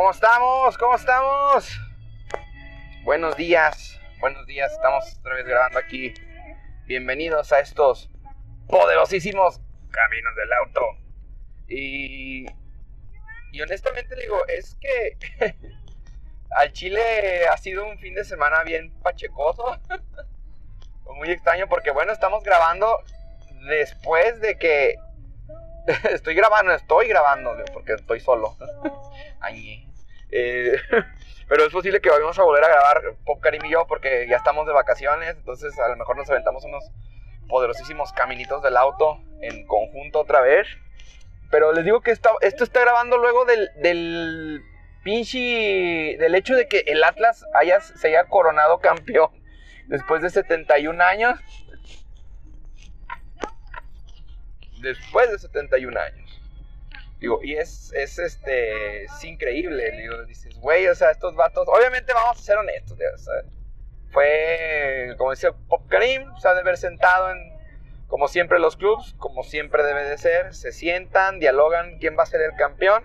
¿Cómo estamos? ¿Cómo estamos? Buenos días, buenos días. Estamos otra vez grabando aquí. Bienvenidos a estos poderosísimos caminos del auto. Y, y honestamente digo, es que al Chile ha sido un fin de semana bien pachecoso. Muy extraño porque bueno, estamos grabando después de que estoy grabando, estoy grabando, porque estoy solo. Eh, pero es posible que vayamos a volver a grabar Pop Karim y yo porque ya estamos de vacaciones, entonces a lo mejor nos aventamos unos poderosísimos caminitos del auto en conjunto otra vez. Pero les digo que esto, está grabando luego del, del pinche. del hecho de que el Atlas haya, se haya coronado campeón después de 71 años. después de 71 años. Digo, y es, es este, es increíble. Digo, dices, güey, o sea, estos vatos, obviamente vamos a ser honestos, o sea, fue, como decía Pop Karim, se ha de haber sentado en, como siempre los clubs, como siempre debe de ser, se sientan, dialogan quién va a ser el campeón.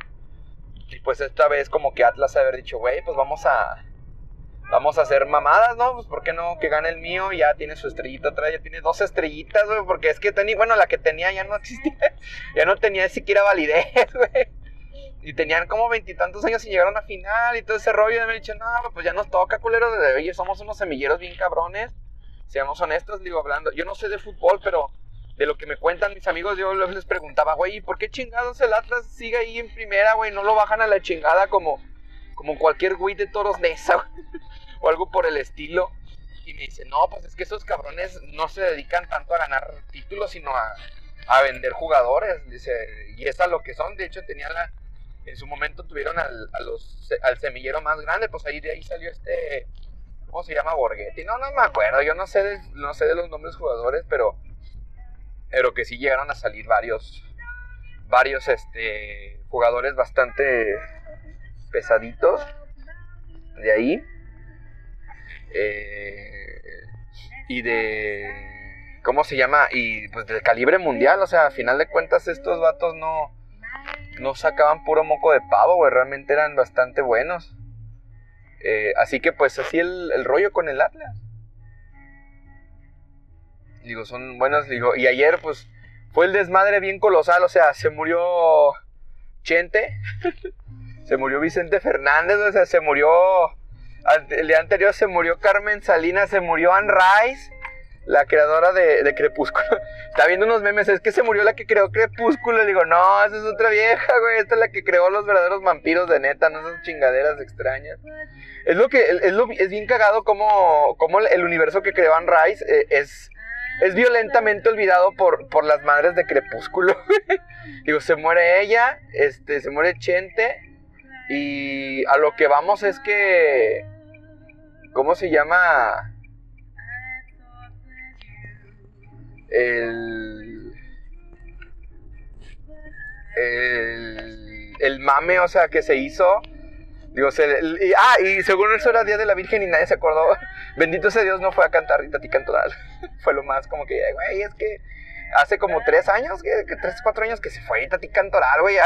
Y pues esta vez como que Atlas haber dicho, güey, pues vamos a, vamos a hacer mamadas, ¿no? Pues ¿por qué no? Que gane el mío, ya tiene su estrellita atrás, ya tiene dos estrellitas, güey, porque es que tenía, bueno, la que tenía ya no existía, ya no tenía siquiera validez, güey. Y tenían como veintitantos años y llegaron a final y todo ese rollo. Y me dicho, no, pues ya nos toca, culero. De, oye, somos unos semilleros bien cabrones. Seamos honestos, digo, hablando. Yo no sé de fútbol, pero de lo que me cuentan mis amigos, yo les preguntaba, güey, ¿por qué chingados el Atlas sigue ahí en primera, güey? No lo bajan a la chingada como, como cualquier güey de toros de esa, güey o algo por el estilo. Y me dice, no, pues es que esos cabrones no se dedican tanto a ganar títulos, sino a, vender jugadores. Dice, y es a lo que son. De hecho, tenía la, en su momento tuvieron al, a al semillero más grande, pues ahí de ahí salió este, ¿cómo se llama? Borghetti. No, no me acuerdo, yo no sé de, no sé de los nombres jugadores, pero, pero que sí llegaron a salir varios, varios este, jugadores bastante pesaditos de ahí. Eh, y de. ¿Cómo se llama? Y pues de calibre mundial, o sea, a final de cuentas estos vatos no. No sacaban puro moco de pavo, güey, realmente eran bastante buenos. Eh, así que pues así el, el rollo con el Atlas. Digo, son buenos, digo, y ayer pues fue el desmadre bien colosal, o sea, se murió Chente, se murió Vicente Fernández, o sea, se murió el día anterior se murió Carmen Salinas, se murió Anne Rice, la creadora de, Crepúsculo. Está viendo unos memes, es que se murió la que creó Crepúsculo. Le digo, no, esa es otra vieja, güey. Esta es la que creó los verdaderos vampiros de neta, no esas chingaderas extrañas. Es lo que, es, bien cagado como, como el universo que creó Anne Rice eh, es, es violentamente olvidado por, por las madres de Crepúsculo. digo, se muere ella, este, se muere Chente. Y a lo que vamos es que ¿Cómo se llama? El, el, el mame, o sea, que se hizo. Digo, se, y, ah, y según eso era Día de la Virgen y nadie se acordó. Bendito sea Dios, no fue a cantar Rita Cantoral. fue lo más como que, güey, es que hace como tres años, tres, cuatro años que se fue Tati Cantoral, güey, a,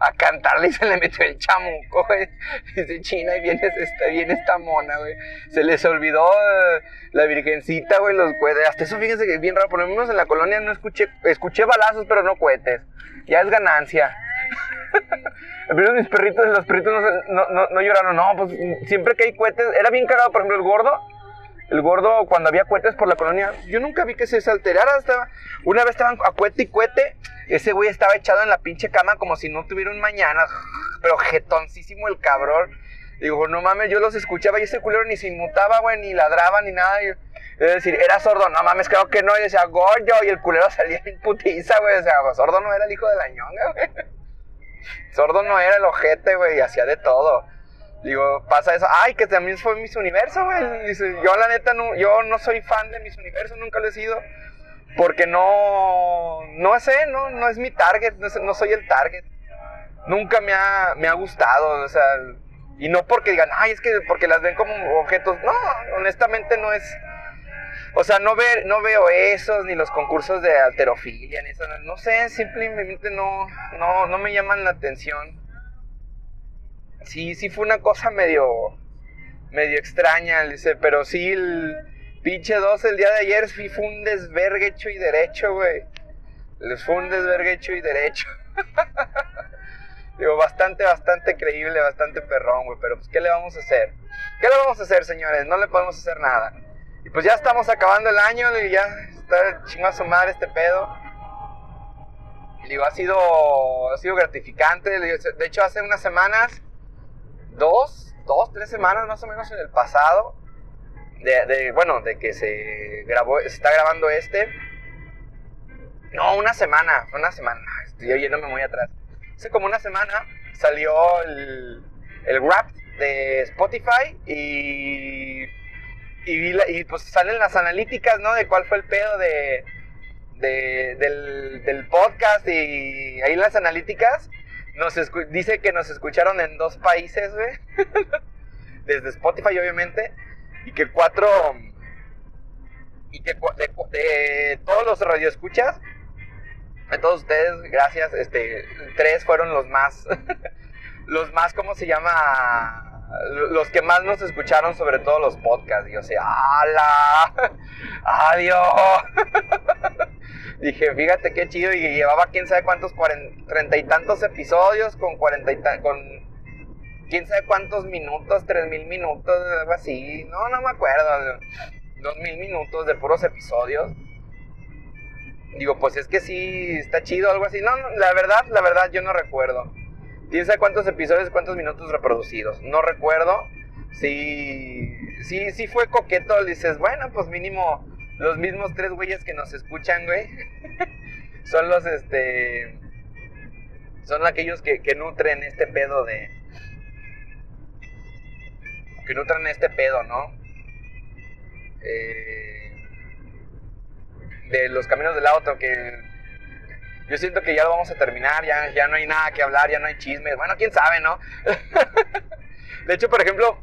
a cantarle y se le metió el chamuco, güey. Dice China y viene, esta, viene esta mona, güey. Se les olvidó eh, la virgencita, güey, los cohetes. Hasta eso, fíjense que es bien raro. Por lo menos en la colonia no escuché, escuché balazos, pero no cohetes. Ya es ganancia. Pero mis perritos, los perritos no, no, no, no lloraron, no, pues siempre que hay cohetes, era bien cagado, por ejemplo, el gordo el gordo, cuando había cohetes por la colonia, yo nunca vi que se salterara. Estaba, una vez estaban a cuete y cuete, ese güey estaba echado en la pinche cama como si no tuviera un mañana, pero jetoncísimo el cabrón. Digo, no mames, yo los escuchaba y ese culero ni se inmutaba, güey, ni ladraba, ni nada. es decir, era sordo, no mames, creo que no. Y decía, gordo, y el culero salía en putiza, güey. O sea, sordo no era el hijo de la ñonga, güey. Sordo no era el ojete, güey, y hacía de todo. Digo, pasa eso. Ay, que también fue Miss Universo, güey. Yo la neta, no, yo no soy fan de Miss Universo, nunca lo he sido. Porque no, no sé, no, no es mi target, no, soy el target. Nunca me ha, me ha gustado, o sea, y no porque digan, ay, es que porque las ven como objetos. No, honestamente no es. O sea, no, ver, no veo esos, ni los concursos de alterofilia, ni eso. No sé, simplemente no, no, no me llaman la atención. Sí, sí fue una cosa medio, medio extraña, dice, pero sí, el pinche 2 el día de ayer sí fue un desvergue hecho y derecho, güey. Les fue un desvergue hecho y derecho. Digo, bastante, bastante creíble, bastante perrón, güey. Pero pues, ¿qué le vamos a hacer? ¿Qué le vamos a hacer, señores? No le podemos hacer nada. Y pues ya estamos acabando el año y ya está chingado a su madre este pedo. Digo, ha sido, ha sido gratificante. De hecho, hace unas semanas, dos, dos, tres semanas más o menos en el pasado, de, bueno, de que se grabó, se está grabando este. No, una semana, una semana. Estoy yéndome muy atrás. Hace como una semana salió el, el rap de Spotify y, y, pues salen las analíticas, ¿no? De cuál fue el pedo de, del, podcast y ahí las analíticas nos dice que nos escucharon en dos países. Desde Spotify, obviamente. Y que cuatro... Y que de, de todos los radioescuchas de todos ustedes, gracias. Este, tres fueron los más, los más, ¿cómo se llama? Los que más nos escucharon, sobre todo los podcasts. Yo sé, ¡Hala! ¡Adiós! Dije, fíjate qué chido. Y llevaba quién sabe cuántos, treinta y tantos episodios con cuarenta y con quién sabe cuántos minutos, tres mil minutos, algo así. No, no me acuerdo. Dos mil minutos de puros episodios. Digo, pues es que sí, está chido, algo así. No, la verdad, la verdad, yo no recuerdo. ¿Quién sabe cuántos episodios, cuántos minutos reproducidos? No recuerdo. Sí, sí, sí fue coqueto. Dices, bueno, pues mínimo los mismos tres güeyes que nos escuchan, güey. son los, este... Son aquellos que, que nutren este pedo de... Que nutren este pedo, ¿no? Eh de los caminos del auto, que yo siento que ya lo vamos a terminar, ya, ya no hay nada que hablar, ya no hay chismes. Bueno, quién sabe, ¿no? de hecho, por ejemplo,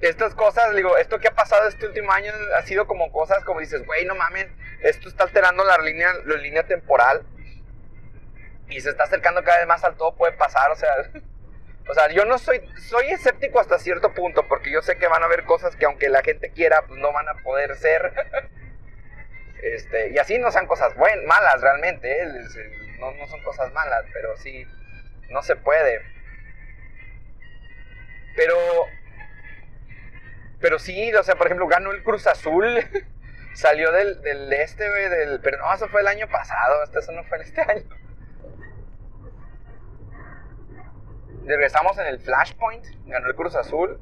estas cosas, digo, esto que ha pasado este último año ha sido como cosas como dices, güey, no mames, esto está alterando la línea, la línea temporal y se está acercando cada vez más al todo puede pasar, o sea, o sea, yo no soy, soy escéptico hasta cierto punto porque yo sé que van a haber cosas que aunque la gente quiera, pues no van a poder ser. Este, y así no sean cosas buenas, malas realmente, ¿eh? no, no son cosas malas, pero sí, no se puede. Pero, pero sí, o sea, por ejemplo, ganó el Cruz Azul, salió del, del este, del, pero no, eso fue el año pasado, hasta eso no fue este año. Regresamos en el Flashpoint, ganó el Cruz Azul.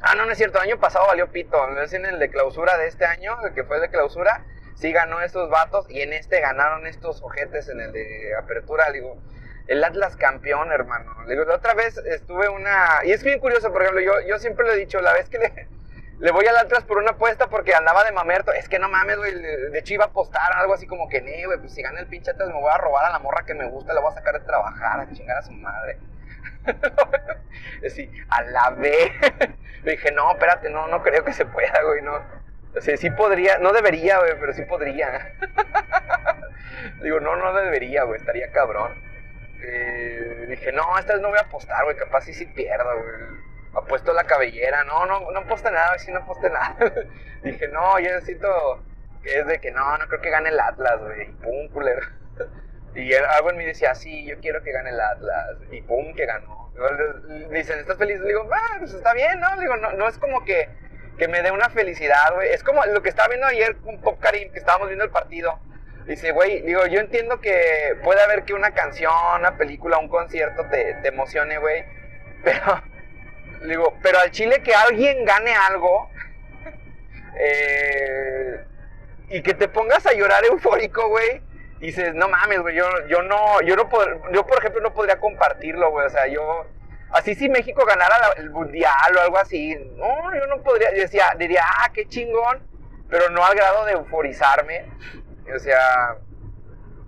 Ah, no, no es cierto. El año pasado valió pito. Es en el de clausura de este año, el que fue el de clausura. Sí ganó estos vatos y en este ganaron estos ojetes en el de apertura. Digo, el Atlas campeón, hermano. Digo, la otra vez estuve una. Y es bien curioso, por ejemplo, yo, yo siempre lo he dicho, la vez que le, le voy al Atlas por una apuesta porque andaba de mamerto. Es que no mames, güey. De hecho, iba a apostar algo así como que, nee, güey, pues si gana el pinche Atlas me voy a robar a la morra que me gusta, la voy a sacar de trabajar, a chingar a su madre. sí, a la. Le dije, no, espérate, no, no creo que se pueda, güey, no. O sea, sí podría, no debería, güey, pero sí podría. Digo, no, no debería, güey, estaría cabrón. Eh, dije, no, esta vez no voy a apostar, güey, capaz sí sí pierdo, güey. Apuesto la cabellera, no, no, no aposté nada, sí no aposté nada. dije, no, yo necesito es de que no, no creo que gane el Atlas, güey. Pum, culero. Y algo en mí decía, sí, yo quiero que gane el Atlas. Y pum, que ganó. Dicen, ¿estás feliz? Le digo, ah, pues está bien, ¿no? digo, no, no es como que, que me dé una felicidad, güey. Es como lo que estaba viendo ayer con Pop Karim, que estábamos viendo el partido. Dice, güey, digo, yo entiendo que puede haber que una canción, una película, un concierto te, te emocione, güey. Pero, digo, pero al chile que alguien gane algo eh, y que te pongas a llorar eufórico, güey dices, no mames, güey, yo, yo no, yo no yo por ejemplo no podría compartirlo, güey, o sea, yo, así si México ganara el mundial o algo así, no, yo no podría, decía, diría, ah, qué chingón, pero no al grado de euforizarme, o sea,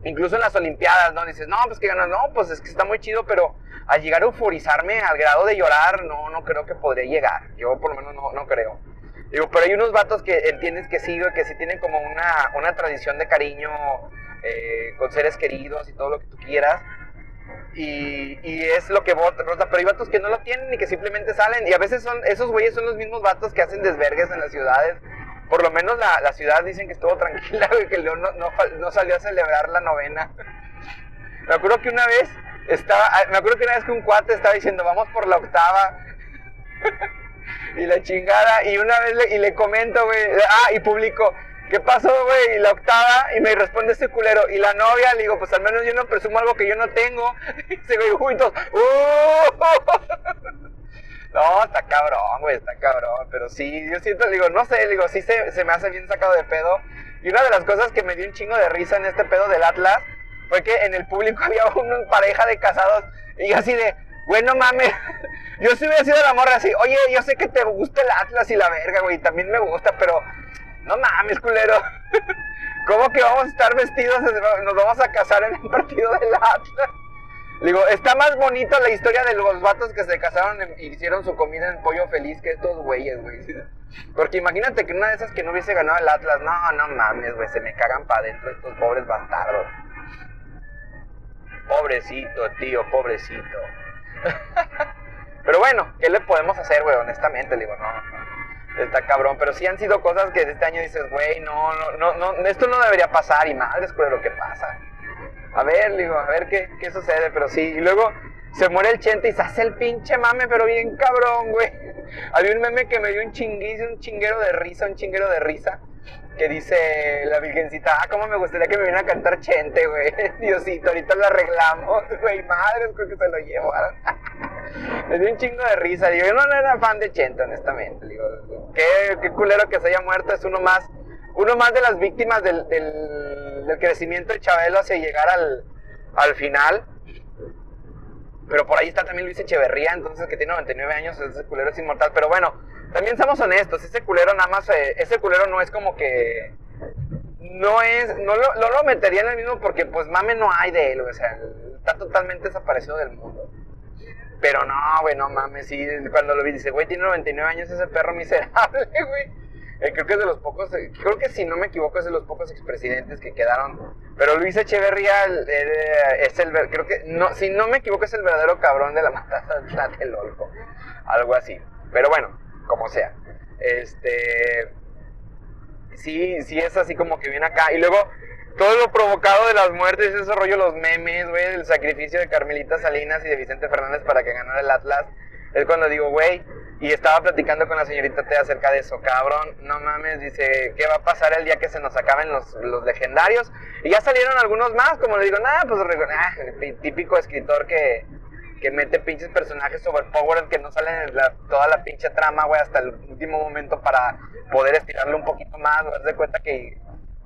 incluso en las Olimpiadas, ¿no? Dices, no, pues que ganó, no, pues es que está muy chido, pero al llegar a euforizarme al grado de llorar, no, no creo que podría llegar, yo por lo menos no, no creo. Digo, pero hay unos vatos que entiendes que sí, que sí tienen como una, una tradición de cariño eh, con seres queridos y todo lo que tú quieras. Y, y es lo que vota, pero hay vatos que no lo tienen y que simplemente salen. Y a veces son, esos güeyes son los mismos vatos que hacen desvergues en las ciudades. Por lo menos la, la ciudad dicen que estuvo tranquila, güey, que León no, no, no salió a celebrar la novena. Me acuerdo que una vez estaba, ah, me acuerdo que una vez que un cuate estaba diciendo, vamos por la octava. y la chingada, y una vez le, y le comento, güey, ah, y publico, ¿qué pasó, güey? Y la octava, y me responde ese culero, y la novia, le digo, pues al menos yo no presumo algo que yo no tengo. Y se güey, juntos, ¡uh! No, está cabrón, güey, está cabrón. Pero sí, yo siento, digo, no sé, digo, sí se, se me hace bien sacado de pedo. Y una de las cosas que me dio un chingo de risa en este pedo del Atlas fue que en el público había una pareja de casados y así de, bueno mames, yo sí hubiera sido la morra así, oye, yo sé que te gusta el Atlas y la verga, güey, también me gusta, pero no mames, culero. ¿Cómo que vamos a estar vestidos? Nos vamos a casar en el partido del Atlas. Digo, está más bonita la historia de los vatos que se casaron y hicieron su comida en pollo feliz que estos güeyes, güey. Porque imagínate que una de esas que no hubiese ganado el Atlas, no, no mames, güey, se me cagan para adentro estos pobres bastardos. Pobrecito, tío, pobrecito. Pero bueno, ¿qué le podemos hacer, güey? Honestamente, digo, no, está cabrón. Pero sí han sido cosas que este año dices, güey, no, no, no, esto no debería pasar. Y madre, es lo que pasa. A ver, digo, a ver qué, qué sucede. Pero sí, y luego se muere el chente y se hace el pinche mame, pero bien cabrón, güey. Había un meme que me dio un chinguizo, un chinguero de risa, un chinguero de risa que dice la virgencita, ah, cómo me gustaría que me viera a cantar Chente, güey. Diosito, ahorita lo arreglamos, güey, madre, creo que se lo llevaron. me dio un chingo de risa, digo, yo no era fan de Chente, honestamente, digo, qué, qué culero que se haya muerto, es uno más, uno más de las víctimas del, del, del crecimiento de Chabelo hacia llegar al, al final. Pero por ahí está también Luis Echeverría, entonces que tiene 99 años, ese culero es inmortal. Pero bueno, también somos honestos, ese culero nada más, eh, ese culero no es como que... No es, no lo, no lo metería en el mismo porque pues mame no hay de él, o sea, está totalmente desaparecido del mundo. Pero no, güey, no mames, sí, cuando lo vi dice, güey, tiene 99 años ese perro miserable, güey. Eh, creo que es de los pocos, eh, creo que si no me equivoco es de los pocos expresidentes que quedaron. Pero Luis Echeverría es el, creo que, no, si no me equivoco es el verdadero cabrón de la matanza de Tlatelolco. Algo así. Pero bueno, como sea. Este, sí, sí es así como que viene acá. Y luego, todo lo provocado de las muertes, ese rollo, los memes, güey, el sacrificio de Carmelita Salinas y de Vicente Fernández para que ganara el Atlas. Es cuando digo, güey, y estaba platicando con la señorita T acerca de eso, cabrón, no mames, dice, ¿qué va a pasar el día que se nos acaben los, los legendarios? Y ya salieron algunos más, como le digo, nada, pues ah, típico escritor que, que mete pinches personajes overpowered que no salen en toda la pinche trama, güey, hasta el último momento para poder estirarlo un poquito más, güey, de cuenta que,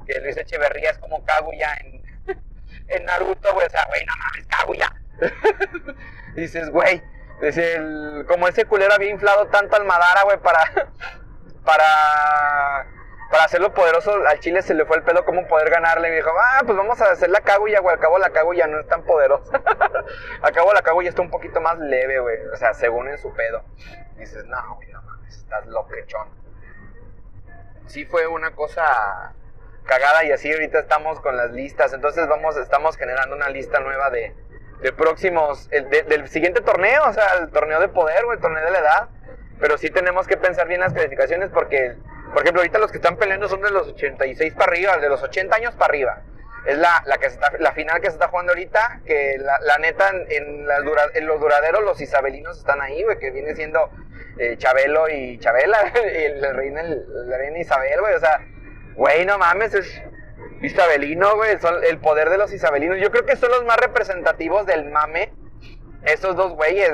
que Luis Echeverría es como Kaguya en, en Naruto, güey, o sea, güey, no mames, Kaguya. dices, güey, el, como ese culero había inflado tanto al Madara, güey, para, para, para hacerlo poderoso, al Chile se le fue el pelo como poder ganarle. Y dijo, ah, pues vamos a hacer la Kaguya, güey. Al cabo la Kaguya no es tan poderosa. al cabo la Kaguya está un poquito más leve, güey. O sea, según en su pedo. dices, no, güey, no mames, estás loquechón. Sí fue una cosa cagada y así ahorita estamos con las listas. Entonces vamos, estamos generando una lista nueva de de próximos, el, del siguiente torneo, o sea, el torneo de poder o el torneo de la edad. Pero sí tenemos que pensar bien las calificaciones porque, por ejemplo, ahorita los que están peleando son de los 86 para arriba, de los 80 años para arriba. Es la, la, que está, la final que se está jugando ahorita, que la, la neta en, las en los duraderos los isabelinos están ahí, güey, que viene siendo eh, Chabelo y Chabela, y la reina, la reina Isabel, güey, o sea, güey, no mames, es, Isabelino, güey, son el poder de los isabelinos. Yo creo que son los más representativos del mame. Esos dos güeyes,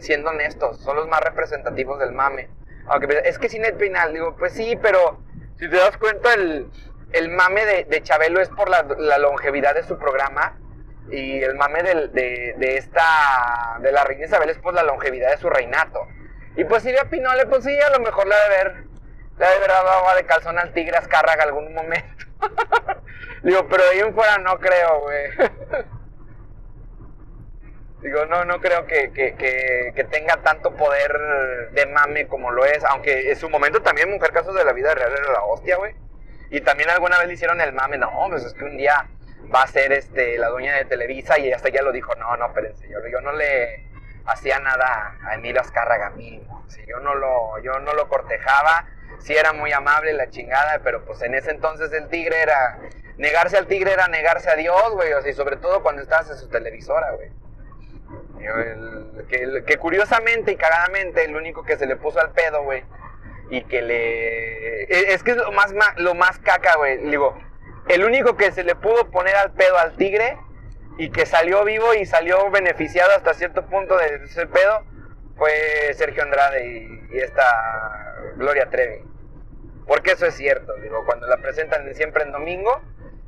siendo honestos, son los más representativos del mame. Aunque es que sin el penal, digo, pues sí, pero si te das cuenta, el, el mame de, de, Chabelo es por la, la, longevidad de su programa y el mame de, de, de, esta, de la reina Isabel es por la longevidad de su reinato. Y pues si a Pinole, pues sí, a lo mejor le debe haber, le debe haber dado de calzón al tigre Azcárraga algún momento. Digo, pero ahí en fuera no creo, güey. Digo, no, no creo que, que, tenga tanto poder de mame como lo es. Aunque en su momento también Mujer Casos de la Vida Real era la hostia, güey. Y también alguna vez le hicieron el mame. No, pues es que un día va a ser este, la dueña de Televisa y hasta ya lo dijo, no, no, espérense, yo, yo no le hacía nada a Emilio Azcárraga mismo, yo, no lo, yo no lo cortejaba, sí era muy amable la chingada, pero pues en ese entonces el tigre era, negarse al tigre era negarse a Dios, güey, o sea, y sobre todo cuando estabas en su televisora, güey. que, curiosamente y cagadamente, el único que se le puso al pedo, güey, y que le... E, es que es lo más, lo más caca, güey, digo, el único que se le pudo poner al pedo al tigre y que salió vivo y salió beneficiado hasta cierto punto de ese pedo fue Sergio Andrade y, esta Gloria Trevi. Porque eso es cierto, digo, cuando la presentan siempre en domingo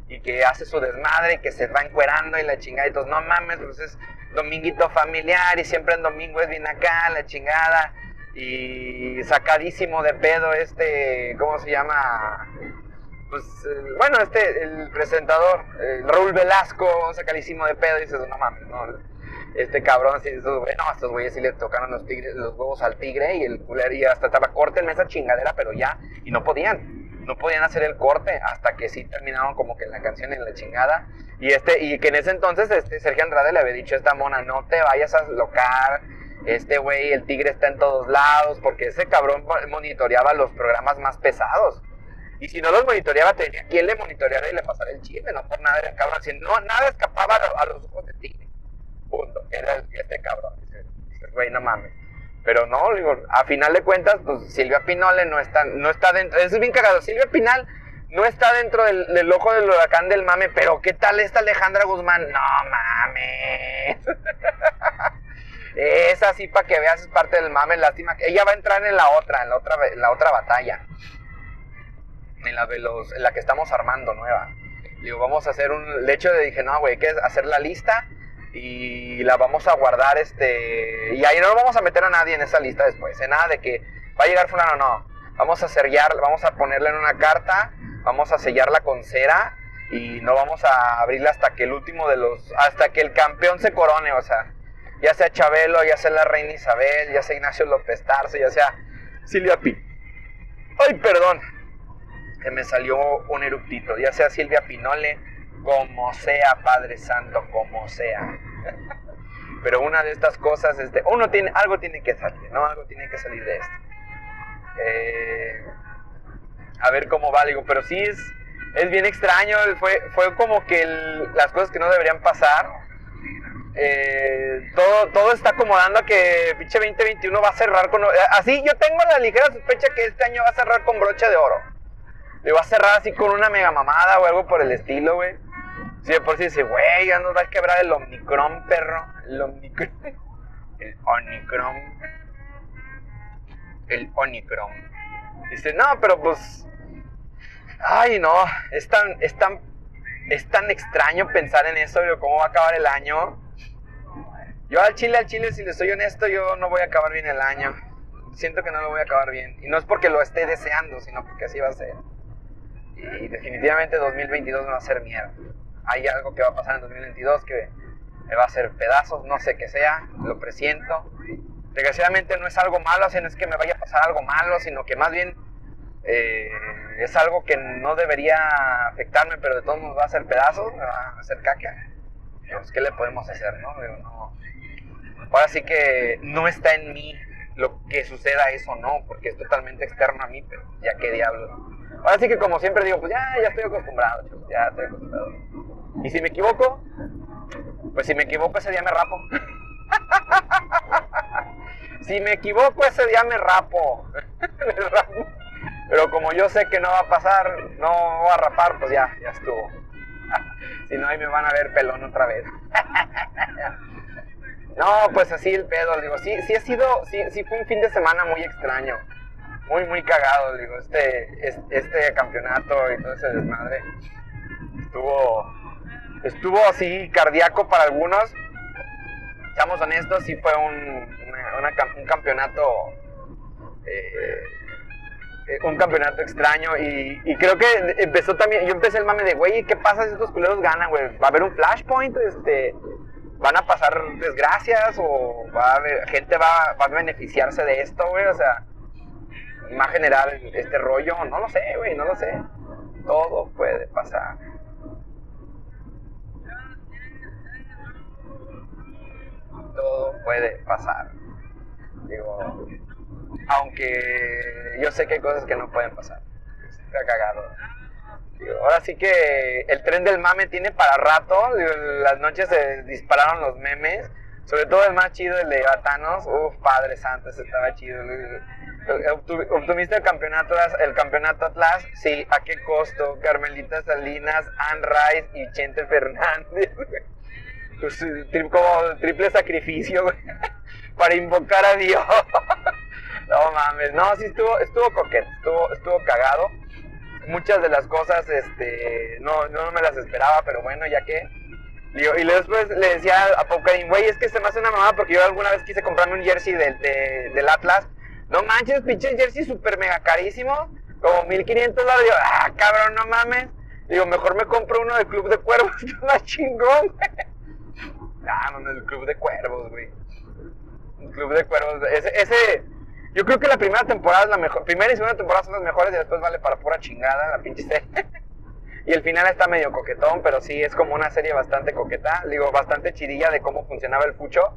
y que hace su desmadre, que se va encuerando y la chingada y todos, no mames, pues es dominguito familiar y siempre en domingo es bien acá, la chingada y sacadísimo de pedo este, ¿cómo se llama? pues, eh, bueno, este, el presentador, Raúl Velasco, sacalísimo de pedo, y dices, no mames, no, este cabrón, así, no, estos güeyes sí le tocaron los, tigres, los huevos al tigre, y el culero, y hasta estaba, en esa chingadera, pero ya, y no podían, no podían hacer el corte, hasta que sí terminaron como que la canción en la chingada, y este, y que en ese entonces, este, Sergio Andrade le había dicho a esta mona, no te vayas a locar, este güey, el tigre está en todos lados, porque ese cabrón monitoreaba los programas más pesados, y si no los monitoreaba, tenía quien le monitoreara y le pasara el chisme, no por nada era cabrón. Así, no, nada escapaba a, los ojos de tigre. Punto. Era este cabrón. Güey, no mames. Pero no, a final de cuentas, pues Silvia Pinole no está, no está dentro. Eso es bien cagado. Silvia Pinal no está dentro del, ojo del huracán del mame, pero ¿qué tal esta Alejandra Guzmán? No mames. es así para que veas, es parte del mame. Lástima que ella va a entrar en la otra, en la otra, en la otra batalla en la, de los, en la que estamos armando nueva. Digo, vamos a hacer un... De hecho, dije, no, güey, hay que hacer la lista y la vamos a guardar, este... Y ahí no vamos a meter a nadie en esa lista después, en ¿eh? nada de que va a llegar fulano, no. Vamos a sellar, vamos a ponerla en una carta, vamos a sellarla con cera y no vamos a abrirla hasta que el último de los... Hasta que el campeón se corone, o sea, ya sea Chabelo, ya sea la reina Isabel, ya sea Ignacio López Tarso, ya sea Silvia Pi. Ay, perdón, que me salió un eruptito, ya sea Silvia Pinole, como sea, Padre Santo, como sea. Pero una de estas cosas, este, uno tiene, algo tiene que salir, ¿no? Algo tiene que salir de esto. Eh, a ver cómo va, digo, pero sí es, es bien extraño, fue, fue como que las cosas que no deberían pasar. Eh, todo, todo está acomodando a que pinche 2021 va a cerrar con... Así yo tengo la ligera sospecha que este año va a cerrar con broche de oro. Le va a cerrar así con una mega mamada o algo por el estilo, güey. Si de por sí dice, güey, ya nos va a quebrar el Omicron, perro. El Omicron. El Omicron. El Omicron. Dice, no, pero pues. Ay, no. Es tan, es tan, es tan extraño pensar en eso, cómo va a acabar el año. Yo al chile, al chile, si le soy honesto, yo no voy a acabar bien el año. Siento que no lo voy a acabar bien. Y no es porque lo esté deseando, sino porque así va a ser. Y definitivamente 2022 me va a ser mierda. Hay algo que va a pasar en 2022 que me va a hacer pedazos, no sé qué sea, lo presiento. Desgraciadamente no es algo malo, no es que me vaya a pasar algo malo, sino que más bien eh, es algo que no debería afectarme, pero de todos modos va a hacer pedazos, me va a hacer caca. Pues, ¿qué le podemos hacer, no? no? Ahora sí que no está en mí lo que suceda eso, no, porque es totalmente externo a mí, pero ya qué diablos. Ahora sí que como siempre digo, pues ya, ya estoy acostumbrado, ya estoy acostumbrado. Y si me equivoco, pues si me equivoco ese día me rapo. si me equivoco ese día me rapo. Pero como yo sé que no va a pasar, no voy a rapar, pues ya, ya estuvo. si no, ahí me van a ver pelón otra vez. no, pues así el pedo, digo, sí, sí ha sido, sí, sí fue un fin de semana muy extraño muy, muy cagado, digo, este, este campeonato y todo ese desmadre estuvo, estuvo así cardíaco para algunos. Seamos honestos, sí fue un, un campeonato, eh, un campeonato extraño y, creo que empezó también, yo empecé el mame de, güey, ¿qué pasa si estos culeros ganan, güey? ¿Va a haber un flashpoint? Este, ¿Van a pasar desgracias o va a haber, gente va, va a beneficiarse de esto, güey? O sea, más general este rollo, no lo sé, güey, no lo sé. Todo puede pasar. todo puede pasar. Digo, aunque yo sé que hay cosas que no pueden pasar. Está cagado. Ahora sí que el tren del mame tiene para rato. Las noches se dispararon los memes. Sobre todo el más chido, el de Batanos. Uf, Padre Santo, ese estaba chido. Obtuviste el campeonato, el campeonato Atlas. Sí, ¿a qué costo? Carmelita Salinas, Anne Rice y Chente Fernández. Pues, como triple sacrificio, para invocar a Dios. no mames, no, sí estuvo, estuvo coquete, estuvo, estuvo cagado. Muchas de las cosas, este, no, no me las esperaba, pero bueno, ya que y después le decía a Paucarín, güey, es que se me hace una mamada porque yo alguna vez quise comprarme un jersey del, del Atlas. No manches, pinche jersey súper mega carísimo, como 1500 dólares. Yo, ah, cabrón, no mames. Digo, mejor me compro uno del Club de Cuervos, que más chingón. Ah, no, el Club de Cuervos, güey. El Club de Cuervos, ese, ese, yo creo que la primera temporada es la mejor. Primera y segunda temporada son las mejores y después vale para pura chingada la pinche serie. Y el final está medio coquetón, pero sí es como una serie bastante coqueta, digo, bastante chirilla de cómo funcionaba el fucho,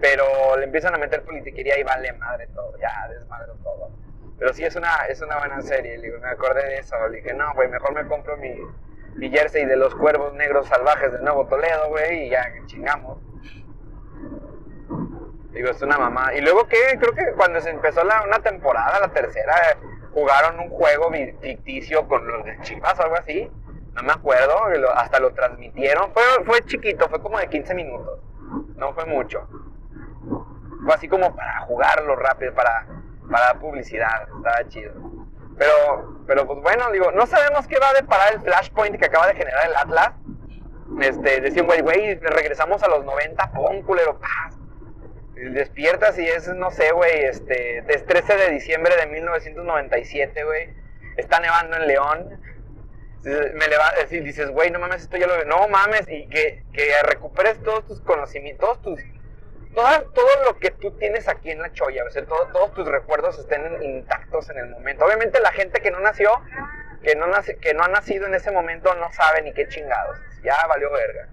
pero le empiezan a meter politiquería y vale madre todo, ya desmadre todo. Pero sí es una, es una buena serie, digo, me acordé de eso, le dije, no, güey, mejor me compro mi, mi jersey de los cuervos negros salvajes de Nuevo Toledo, güey, y ya chingamos. Digo, es una mamá. Y luego que creo que cuando se empezó la, una temporada, la tercera, jugaron un juego ficticio con los de Chivas o algo así. No me acuerdo, hasta lo transmitieron. Fue, fue chiquito, fue como de 15 minutos. No fue mucho. Fue así como para jugarlo rápido, para, para publicidad. Estaba chido. Pero, pero pues bueno, digo, no sabemos qué va a deparar el flashpoint que acaba de generar el Atlas. Este, decían, güey, güey, regresamos a los 90, pon culero, paz despiertas y es, no sé, güey, este, es 13 de diciembre de 1997, güey. Está nevando en León. Me leva, decir, dices, güey, no mames, esto ya lo No mames, y que, que recuperes todos tus conocimientos, todos tus. Todo, todo lo que tú tienes aquí en la cholla, o sea, todos tus recuerdos estén intactos en el momento. Obviamente, la gente que no nació, que no, nace, que no ha nacido en ese momento, no sabe ni qué chingados. Ya valió verga.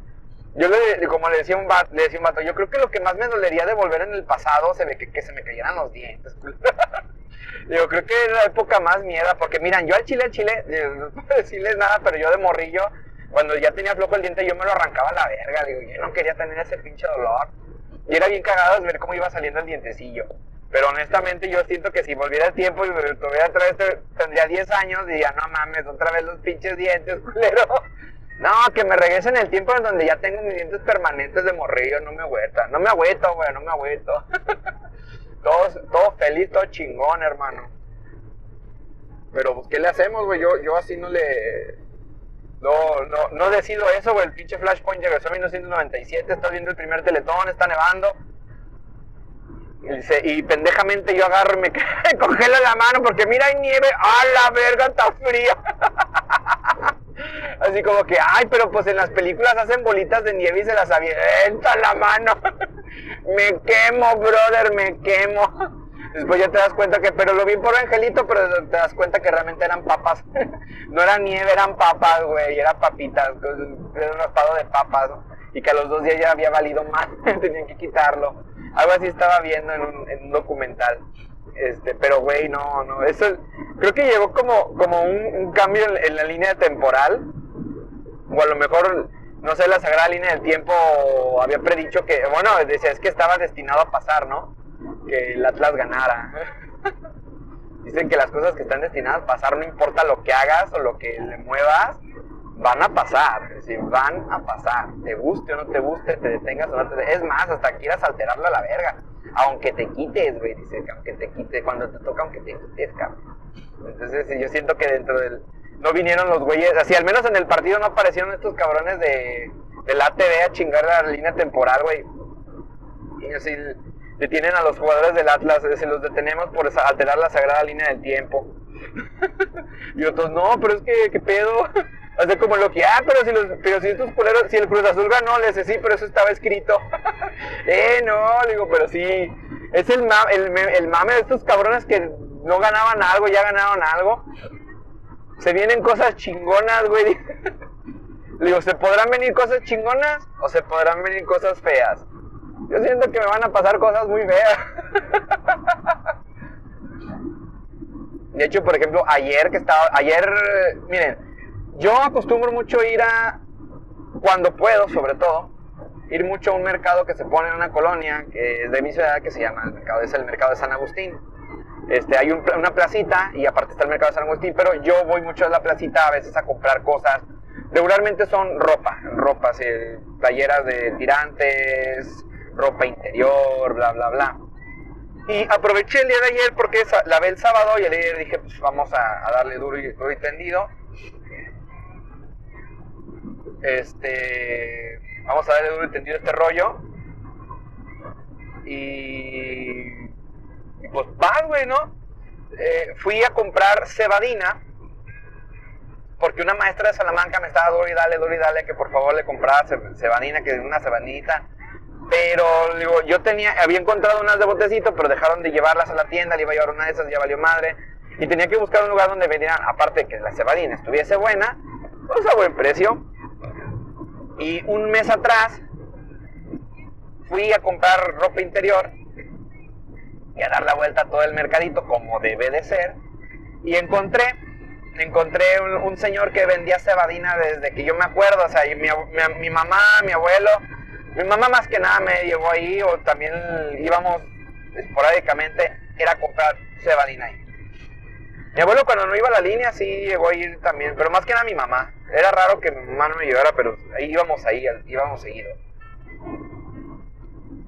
Yo le, como le decía, un vato, le decía un vato, yo creo que lo que más me dolería de volver en el pasado se ve que, se me cayeran los dientes. Digo, creo que es la época más mierda, porque miran, yo al chile, al chile, no puedo decirles nada, pero yo de morrillo, cuando ya tenía flojo el diente, yo me lo arrancaba a la verga. Digo, yo no quería tener ese pinche dolor. Y era bien cagado ver cómo iba saliendo el dientecillo. Pero honestamente yo siento que si volviera el tiempo y tuviera otra vez, tendría 10 años, diría, no mames, otra vez los pinches dientes, culero. No, que me regresen el tiempo en donde ya tengo mis dientes permanentes de morrillo, no me agüeta. No me agüeto, güey, no me agüeto. todo, todo feliz, todo chingón, hermano. Pero, pues, ¿qué le hacemos, güey? Yo, yo así no le... No, no, no decido eso, güey. El pinche Flashpoint regresó en 1997, está viendo el primer teletón, está nevando. Y, pendejamente yo agarro y me congelo la mano porque mira hay nieve. ¡Ah, la verga, está fría! Así como que, ay, pero pues en las películas hacen bolitas de nieve y se las avienta la mano. me quemo, brother, me quemo. Después ya te das cuenta que, pero lo vi por Angelito, pero te das cuenta que realmente eran papas. no era nieve, eran papas, güey, eran papitas, era un raspado de papas. Y que a los dos días ya había valido mal, tenían que quitarlo. Algo así estaba viendo en un, en un documental. Este, pero güey, no, no, eso creo que llegó como, como un, cambio en, la línea temporal, o a lo mejor, no sé, la sagrada línea del tiempo había predicho que, bueno, decía, es que estaba destinado a pasar, ¿no? Que el Atlas ganara. Dicen que las cosas que están destinadas a pasar, no importa lo que hagas o lo que le muevas, van a pasar, es van a pasar, te guste o no te guste, te detengas o no te Es más, hasta quieras alterarlo a la verga, aunque te quites, güey, dice, aunque te quites, cuando te toca, aunque te quites, cabrón. Entonces, yo siento que dentro del... No vinieron los güeyes, así al menos en el partido no aparecieron estos cabrones de, del ATV a chingar la línea temporal, güey. Y así detienen a los jugadores del Atlas, se los detenemos por alterar la sagrada línea del tiempo. y otros, no, pero es que, ¿qué pedo? Hace como lo que, ah, pero si, los, pero si estos culeros, si el Cruz Azul ganó, le dice, sí, pero eso estaba escrito. eh, no, digo, pero sí. Es el, el, el mame de estos cabrones que no ganaban algo, ya ganaron algo. Se vienen cosas chingonas, güey. digo, ¿se podrán venir cosas chingonas o se podrán venir cosas feas? Yo siento que me van a pasar cosas muy feas. De hecho, por ejemplo, ayer que estaba, ayer, miren, yo acostumbro mucho ir a, cuando puedo, sobre todo, ir mucho a un mercado que se pone en una colonia, que es de mi ciudad, que se llama el mercado, es el mercado de San Agustín. Este, hay una placita y aparte está el mercado de San Agustín, pero yo voy mucho a la placita a veces a comprar cosas. Regularmente son ropa, ropa, playeras de tirantes, ropa interior, bla, bla, bla. Y aproveché el día de ayer porque la ve el sábado y ayer dije, pues vamos a, darle duro y, duro y tendido. Este, vamos a darle duro y tendido este rollo. Y, pues va, güey, ¿no? Eh, fui a comprar cebadina porque una maestra de Salamanca me estaba duro y dale, duro y dale que por favor le comprara cebadina, que una cebadinita. Pero yo tenía, había encontrado unas de botecito, pero dejaron de llevarlas a la tienda, le iba a llevar una de esas, ya valió madre. Y tenía que buscar un lugar donde vendieran, aparte que la cebadina estuviese buena, pues a buen precio. Y un mes atrás fui a comprar ropa interior y a dar la vuelta a todo el mercadito como debe de ser. Y encontré, encontré un, señor que vendía cebadina desde que yo me acuerdo. O sea, mi, mi, mamá, mi abuelo, mi mamá más que nada me llevó ahí o también íbamos esporádicamente, era comprar cebadina ahí. Mi abuelo cuando no iba a la línea sí llegó a ir también, pero más que nada mi mamá. Era raro que mi mamá no me llevara, pero ahí íbamos ahí, íbamos seguido.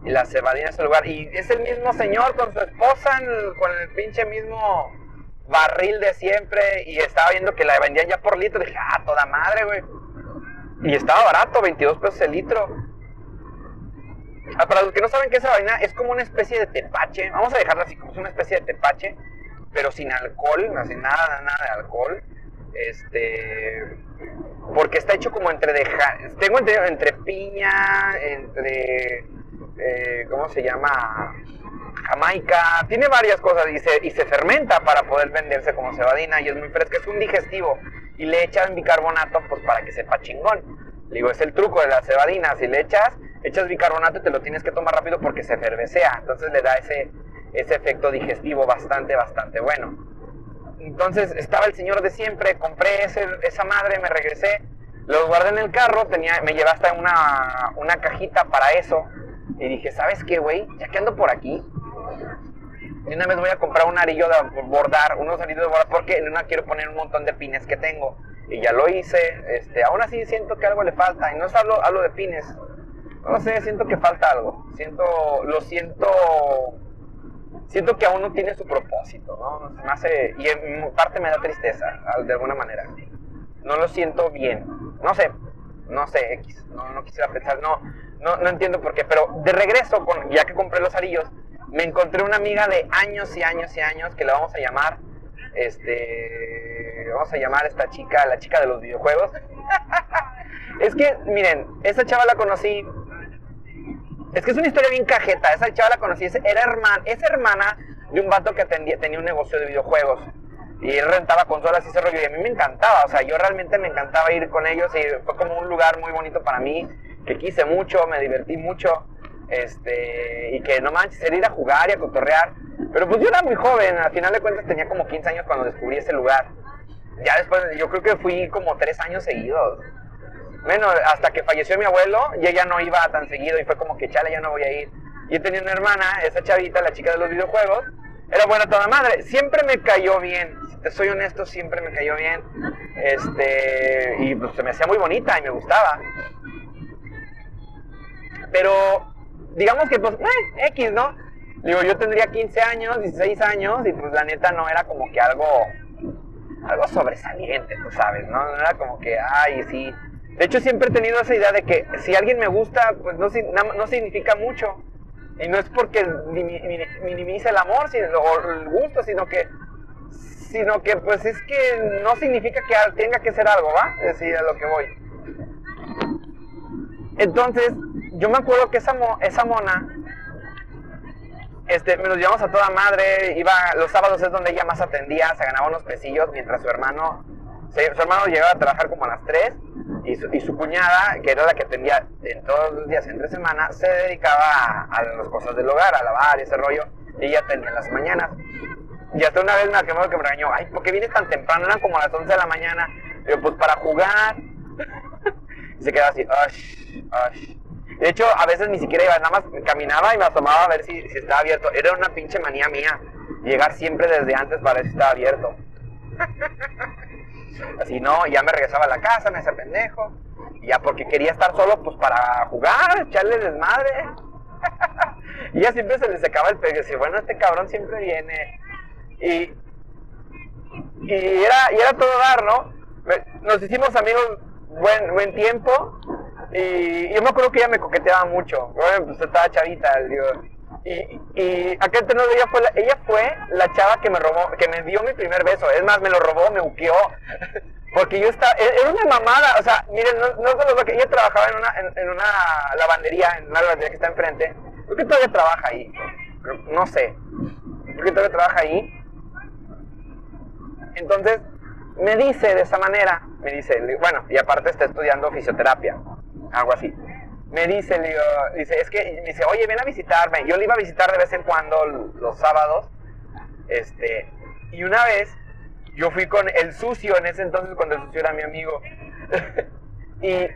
Y la cebadina es el lugar. Y es el mismo señor con su esposa, con el pinche mismo barril de siempre. Y estaba viendo que la vendían ya por litro. Dije, ah, toda madre, güey. Y estaba barato, 22 pesos el litro. Ah, para los que no saben qué es esa es como una especie de tepache. Vamos a dejarla así, como una especie de tepache pero sin alcohol, sin nada, nada de alcohol. Este, porque está hecho como entre tengo entre, entre piña, entre, eh, ¿cómo se llama? Jamaica, tiene varias cosas y se, y se fermenta para poder venderse como cebadina y es muy fresca, es un digestivo y le echan bicarbonato pues para que sepa chingón. digo, es el truco de la cebadina, si le echas, echas bicarbonato y te lo tienes que tomar rápido porque se fervesea, entonces le da ese, ese efecto digestivo bastante, bastante bueno. Entonces estaba el señor de siempre, compré esa madre, me regresé, lo guardé en el carro, tenía, me llevé hasta una, una cajita para eso. Y dije, ¿sabes qué, güey? Ya que ando por aquí, una vez voy a comprar un arillo de bordar, unos arillos de bordar, porque en una quiero poner un montón de pines que tengo. Y ya lo hice, este, aún así siento que algo le falta. Y no hablo, hablo de pines, no sé, siento que falta algo. Siento, lo siento siento que aún no tiene su propósito, ¿no? Me hace, y en parte me da tristeza, de alguna manera. No lo siento bien. No sé, no sé, X. No, no quisiera pensar, no, no, no entiendo por qué. Pero de regreso, con, ya que compré los arillos, me encontré una amiga de años y años y años que le vamos a llamar, este, vamos a llamar a esta chica, la chica de los videojuegos. es que, miren, esa chava la conocí es que es una historia bien cajeta. Esa chava la conocí. Era hermana, es hermana de un vato que tenía un negocio de videojuegos. Y él rentaba consolas y ese rollo. Y a mí me encantaba. O sea, yo realmente me encantaba ir con ellos. Y fue como un lugar muy bonito para mí. Que quise mucho, me divertí mucho. Este, y que no manches, era ir a jugar y a cotorrear. Pero pues yo era muy joven. Al final de cuentas tenía como 15 años cuando descubrí ese lugar. Ya después, yo creo que fui como 3 años seguidos. Bueno, hasta que falleció mi abuelo, y ella no iba tan seguido y fue como que, chale, ya no voy a ir. Yo tenía una hermana, esa chavita, la chica de los videojuegos, era buena toda madre. Siempre me cayó bien, si te soy honesto, siempre me cayó bien. Este, y pues se me hacía muy bonita y me gustaba. Pero, digamos que pues, eh, X, ¿no? Digo, yo tendría 15 años, 16 años, y pues la neta no era como que algo, algo sobresaliente, tú sabes, ¿no? No era como que, ay, sí, de hecho, siempre he tenido esa idea de que si alguien me gusta, pues no, no significa mucho. Y no es porque minimice el amor o el gusto, sino que, sino que pues es que no significa que tenga que ser algo, ¿va? Es decir, a lo que voy. Entonces, yo me acuerdo que esa, esa mona, este, me los llevamos a toda madre, iba, los sábados es donde ella más atendía, se ganaba unos pesillos, mientras su hermano, su hermano llegaba a trabajar como a las 3 y su, y su, cuñada, que era la que atendía en todos los días entre semana, se dedicaba a, las cosas del hogar, a lavar y ese rollo. Y ella atendía en las mañanas. y hasta una vez me acuerdo que me regañó, ay, ¿por qué vienes tan temprano? Eran como las 11 de la mañana. Digo, pues para jugar. y se quedaba así, ay, ay. De hecho, a veces ni siquiera iba, nada más caminaba y me asomaba a ver si, si estaba abierto. Era una pinche manía mía. Llegar siempre desde antes para ver si estaba abierto. Así no, ya me regresaba a la casa, me hacía pendejo. Y ya porque quería estar solo, pues para jugar, echarle desmadre. y ya siempre se le secaba el pegue. Y bueno, este cabrón siempre viene. Y, y, era, y era todo dar, ¿no? Nos hicimos amigos buen, buen tiempo. Y yo me acuerdo que ella me coqueteaba mucho. Bueno, pues estaba chavita, digo. Y, y acá entre ella fue, la, ella fue la chava que me robó, que me dio mi primer beso. Es más, me lo robó, me buqueó. Porque yo estaba, e, era una mamada, o sea, miren, no, no solo lo que ella trabajaba en una, en, una lavandería, en una lavandería que está enfrente. Creo que todavía trabaja ahí. No sé. Creo que todavía trabaja ahí. Entonces, me dice de esa manera, me dice, bueno, y aparte está estudiando fisioterapia algo así. Me dice, le digo, dice, es que, me dice, oye, ven a visitarme. Yo le iba a visitar de vez en cuando los sábados. Este, y una vez yo fui con el sucio en ese entonces cuando el sucio era mi amigo. y,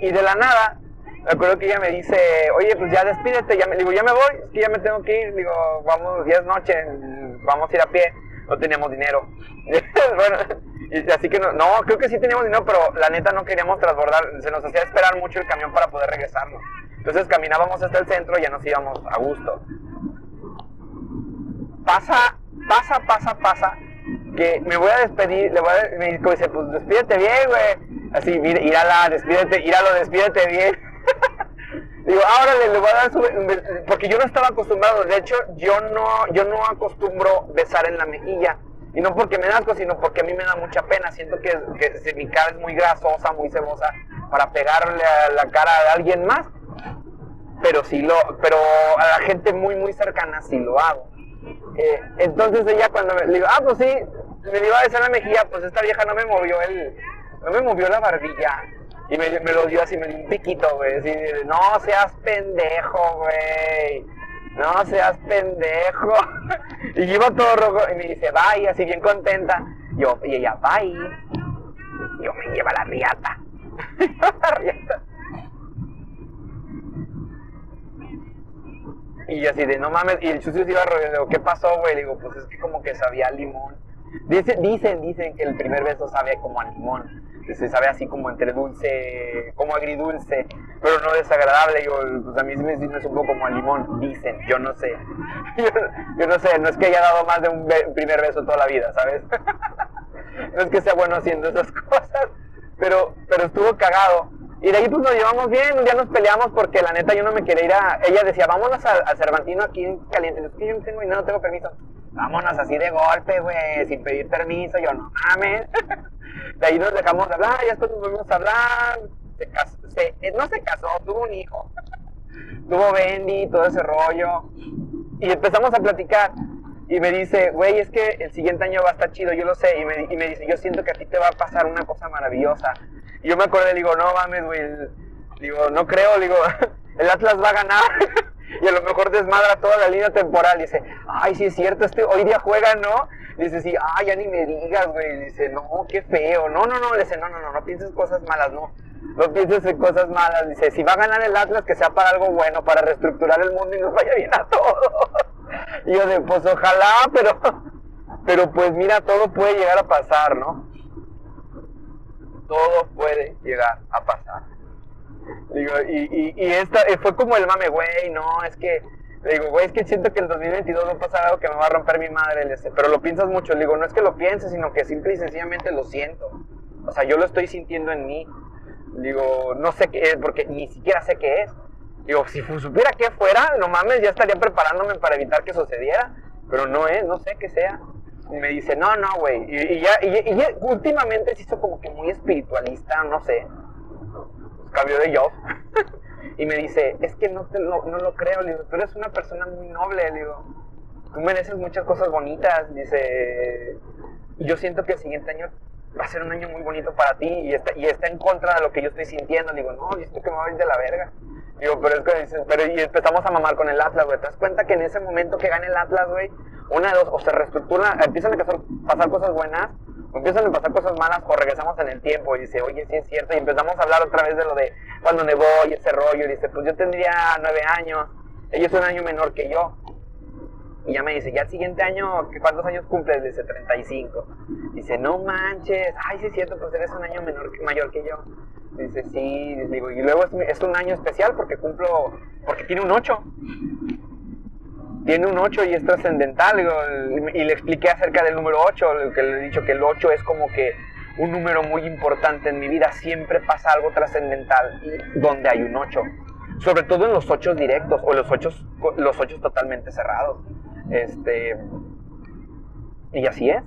y de la nada, me acuerdo que ella me dice, oye, pues ya despídete, ya me, digo, ya me voy, es que ya me tengo que ir, digo, vamos, ya es noche, vamos a ir a pie, no teníamos dinero. bueno, así que no, no, creo que sí teníamos dinero, pero la neta no queríamos transbordar, se nos hacía esperar mucho el camión para poder regresarnos. Entonces caminábamos hasta el centro y ya nos íbamos a gusto. Pasa, pasa, pasa, pasa, que me voy a despedir, le voy a, me dice, pues despídete bien, güey. Así, mira, írala, despídete, íralo, despídete bien. Digo, ahora le, voy a dar su... Porque yo no estaba acostumbrado, de hecho, yo no, yo no acostumbro besar en la mejilla. Y no porque me asco, sino porque a mí me da mucha pena. Siento que, que mi cara es muy grasosa, muy cebosa, para pegarle a la cara de alguien más. Pero sí lo, pero a la gente muy, muy cercana sí lo hago. Eh, entonces ella cuando me le digo, ah, pues sí, me iba a besar la mejilla, pues esta vieja no me movió el, no me movió la barbilla. Y me, lo dio así, me dio un piquito, güey. Así, no seas pendejo, güey no seas pendejo. y yo iba todo rojo y me dice, bye, así bien contenta. Yo, y ella, bye. Yo me lleva la riata. Y yo así de, no mames, y el chucio se iba rodeando, ¿qué pasó, güey? Le digo, pues es que como que sabía limón. Dicen, dicen, dicen que el primer beso sabe como a limón se sabe así como entre dulce, como agridulce, pero no desagradable. Yo, pues a mí me es un poco como a limón, dicen, yo no sé. Yo, no sé, no es que haya dado más de un primer beso toda la vida, ¿sabes? no es que sea bueno haciendo esas cosas, pero, pero estuvo cagado. Y de ahí pues nos llevamos bien, un día nos peleamos porque la neta yo no me quería ir a... Ella decía, vámonos al, Cervantino aquí en Caliente. Es que yo no tengo no tengo permiso. Vámonos así de golpe, güey, sin pedir permiso. Yo, no mames. De ahí nos dejamos de hablar, ya después nos volvimos a hablar. Se casó, eh, no se casó, tuvo un hijo. tuvo Bendy, todo ese rollo. Y empezamos a platicar. Y me dice, güey, es que el siguiente año va a estar chido, yo lo sé. Y me, y me dice, yo siento que a ti te va a pasar una cosa maravillosa. Y yo me acordé, le digo, no mames, güey. Digo, no creo, digo, el Atlas va a ganar. Y a lo mejor desmadra toda la línea temporal. Dice, ay, sí es cierto, este hoy día juega, ¿no? Dice, sí, ay, ya ni me digas, güey. Dice, no, qué feo. No, no, no. Dice, no, no, no, no pienses cosas malas, no. No pienses en cosas malas. Dice, si va a ganar el Atlas, que sea para algo bueno, para reestructurar el mundo y nos vaya bien a todos. Y yo de, pues ojalá, pero, pero pues mira, todo puede llegar a pasar, ¿no? Todo puede llegar a pasar. Digo, y, y, y esta fue como el mame, güey, no, es que le digo, güey, es que siento que el 2022 va a pasar algo que me va a romper mi madre. Pero lo piensas mucho. Le digo, no es que lo pienses, sino que simple y sencillamente lo siento. O sea, yo lo estoy sintiendo en mí. Digo, no sé qué es, porque ni siquiera sé qué es. Digo, si supiera qué fuera, no mames, ya estaría preparándome para evitar que sucediera. Pero no es, no sé qué sea. Y me dice, no, no, güey. Y, ya, y, últimamente se hizo como que muy espiritualista, no sé. Cambió de yo. Y me dice, es que no, te lo, no lo creo, le digo, tú eres una persona muy noble, le digo, tú mereces muchas cosas bonitas, dice, yo siento que el siguiente año va a ser un año muy bonito para ti y está, y está en contra de lo que yo estoy sintiendo, le digo, no, yo estoy que me va a ir de la verga. Digo, pero pero y empezamos a mamar con el Atlas, güey. ¿Te das cuenta que en ese momento que gane el Atlas, güey, una de dos, o se reestructura, empiezan a pasar cosas buenas, empiezan a pasar cosas malas, o regresamos en el tiempo y dice, oye, sí es cierto, y empezamos a hablar otra vez de lo de cuando nevó y ese rollo, y dice, pues yo tendría nueve años, ellos son un año menor que yo. Y ya me dice, ya el siguiente año, ¿cuántos años cumples? Dice, 35. Dice, no manches, ay, sí es cierto, pues eres un año menor, mayor que yo. Dice, sí, digo, y luego es, un año especial porque cumplo, porque tiene un 8 tiene un 8 y es trascendental. Y le expliqué acerca del número 8, que le he dicho que el 8 es como que un número muy importante en mi vida. Siempre pasa algo trascendental donde hay un 8. Sobre todo en los 8 directos o los 8 los ocho totalmente cerrados. Este, y así es.